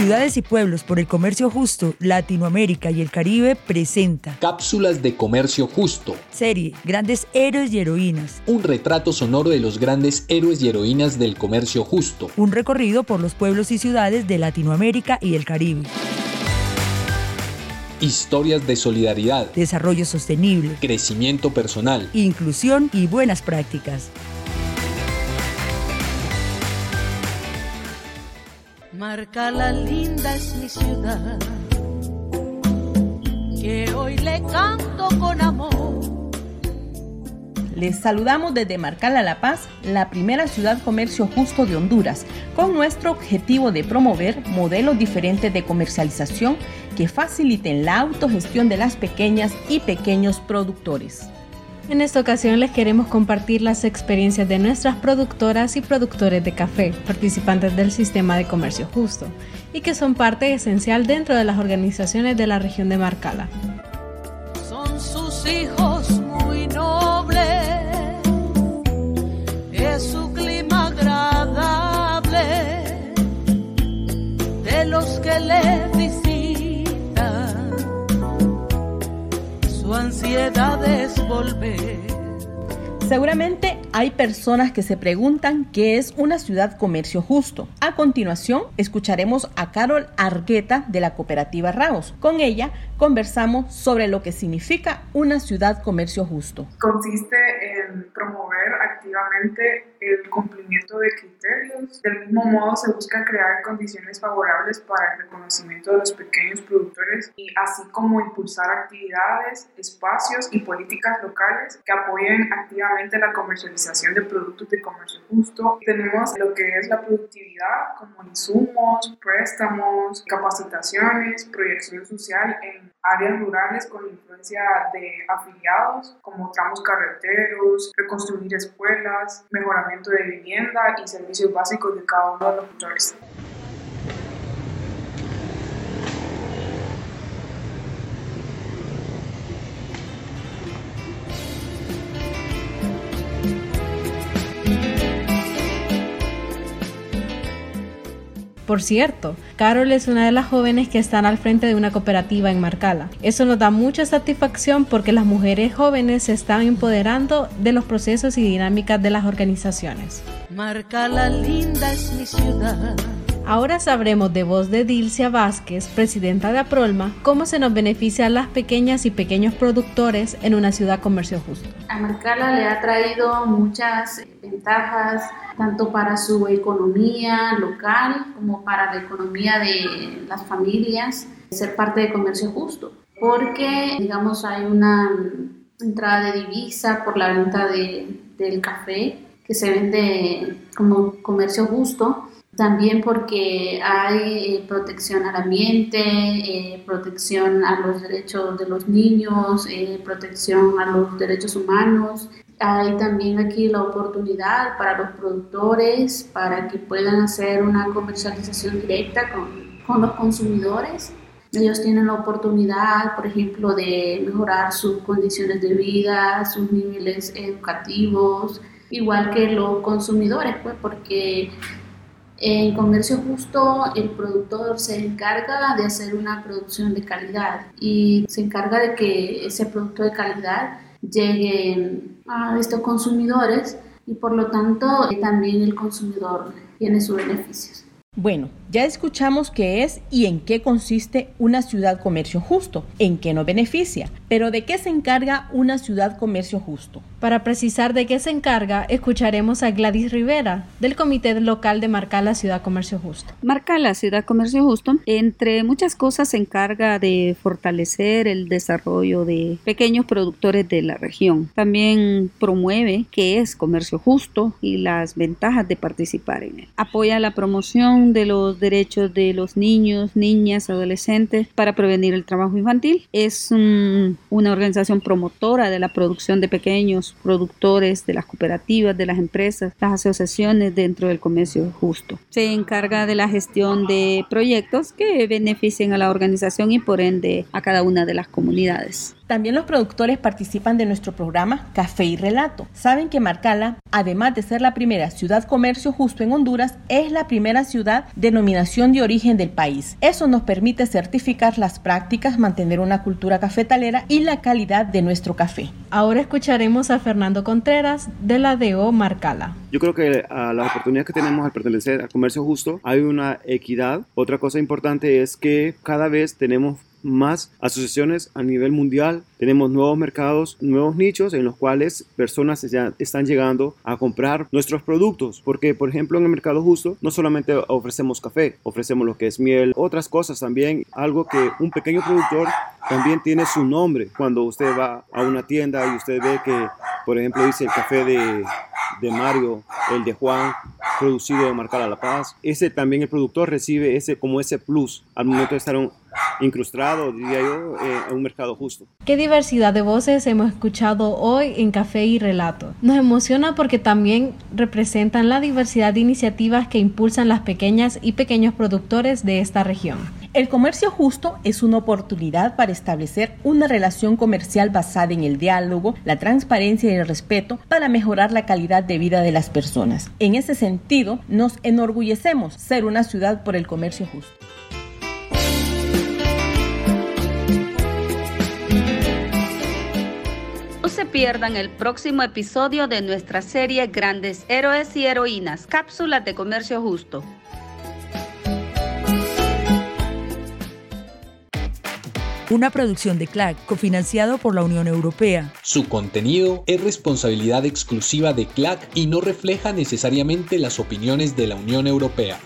Ciudades y Pueblos por el Comercio Justo, Latinoamérica y el Caribe presenta Cápsulas de Comercio Justo. Serie Grandes Héroes y Heroínas. Un retrato sonoro de los grandes héroes y heroínas del comercio justo. Un recorrido por los pueblos y ciudades de Latinoamérica y el Caribe. Historias de solidaridad, Desarrollo sostenible, crecimiento personal, inclusión y buenas prácticas. Marca la linda es mi ciudad, que hoy le canto con amor. Les saludamos desde Marcala La Paz, la primera ciudad comercio justo de Honduras, con nuestro objetivo de promover modelos diferentes de comercialización que faciliten la autogestión de las pequeñas y pequeños productores. En esta ocasión les queremos compartir las experiencias de nuestras productoras y productores de café, participantes del sistema de comercio justo, y que son parte esencial dentro de las organizaciones de la región de Marcala. Son sus hijos muy nobles, es su clima agradable, de los que le visitan ansiedad es volver. Seguramente hay personas que se preguntan qué es una ciudad comercio justo. A continuación, escucharemos a Carol Argueta de la cooperativa Raos. Con ella conversamos sobre lo que significa una ciudad comercio justo. Consiste en promover activamente el cumplimiento de criterios. Del mismo modo, se busca crear condiciones favorables para el reconocimiento de los pequeños productores y así como impulsar actividades, espacios y políticas locales que apoyen activamente la comercialización de productos de comercio justo. Tenemos lo que es la productividad como insumos, préstamos, capacitaciones, proyección social en áreas rurales con influencia de afiliados como tramos carreteros, reconstruir escuelas, mejoramiento de vivienda y servicios básicos de cada uno de los sectores. Por cierto, Carol es una de las jóvenes que están al frente de una cooperativa en Marcala. Eso nos da mucha satisfacción porque las mujeres jóvenes se están empoderando de los procesos y dinámicas de las organizaciones. Marcala linda es mi ciudad. Ahora sabremos de voz de Dilcia Vázquez, presidenta de Aprolma, cómo se nos beneficia a las pequeñas y pequeños productores en una ciudad comercio justo. A Marcala le ha traído muchas ventajas, tanto para su economía local como para la economía de las familias, ser parte de comercio justo, porque, digamos, hay una entrada de divisa por la venta de, del café que se vende como comercio justo también porque hay eh, protección al ambiente, eh, protección a los derechos de los niños, eh, protección a los derechos humanos. Hay también aquí la oportunidad para los productores para que puedan hacer una comercialización directa con, con los consumidores. Ellos tienen la oportunidad, por ejemplo, de mejorar sus condiciones de vida, sus niveles educativos, igual que los consumidores, pues porque en comercio justo, el productor se encarga de hacer una producción de calidad y se encarga de que ese producto de calidad llegue a estos consumidores y por lo tanto también el consumidor tiene sus beneficios. Bueno, ya escuchamos qué es y en qué consiste una ciudad comercio justo, en qué nos beneficia, pero ¿de qué se encarga una ciudad comercio justo? Para precisar de qué se encarga, escucharemos a Gladys Rivera, del Comité Local de Marcala Ciudad Comercio Justo. Marcala Ciudad Comercio Justo, entre muchas cosas, se encarga de fortalecer el desarrollo de pequeños productores de la región. También promueve qué es comercio justo y las ventajas de participar en él. Apoya la promoción de los derechos de los niños, niñas, adolescentes para prevenir el trabajo infantil. Es una organización promotora de la producción de pequeños productores, de las cooperativas, de las empresas, las asociaciones dentro del comercio justo. Se encarga de la gestión de proyectos que beneficien a la organización y por ende a cada una de las comunidades. También los productores participan de nuestro programa Café y Relato. Saben que Marcala, además de ser la primera ciudad comercio justo en Honduras, es la primera ciudad denominación de origen del país. Eso nos permite certificar las prácticas, mantener una cultura cafetalera y la calidad de nuestro café. Ahora escucharemos a Fernando Contreras de la DO Marcala. Yo creo que a las oportunidades que tenemos al pertenecer al comercio justo hay una equidad. Otra cosa importante es que cada vez tenemos más asociaciones a nivel mundial. Tenemos nuevos mercados, nuevos nichos en los cuales personas ya están llegando a comprar nuestros productos. Porque, por ejemplo, en el mercado justo no solamente ofrecemos café, ofrecemos lo que es miel, otras cosas también. Algo que un pequeño productor también tiene su nombre. Cuando usted va a una tienda y usted ve que, por ejemplo, dice el café de, de Mario, el de Juan, producido en Marcala La Paz, ese también el productor recibe ese como ese plus al momento de estar incrustado, diría yo, eh, en un mercado justo. Qué diversidad de voces hemos escuchado hoy en Café y Relato. Nos emociona porque también representan la diversidad de iniciativas que impulsan las pequeñas y pequeños productores de esta región. El comercio justo es una oportunidad para establecer una relación comercial basada en el diálogo, la transparencia y el respeto para mejorar la calidad de vida de las personas. En ese sentido, nos enorgullecemos ser una ciudad por el comercio justo. Se pierdan el próximo episodio de nuestra serie Grandes Héroes y Heroínas, cápsulas de comercio justo. Una producción de CLAC, cofinanciado por la Unión Europea. Su contenido es responsabilidad exclusiva de CLAC y no refleja necesariamente las opiniones de la Unión Europea.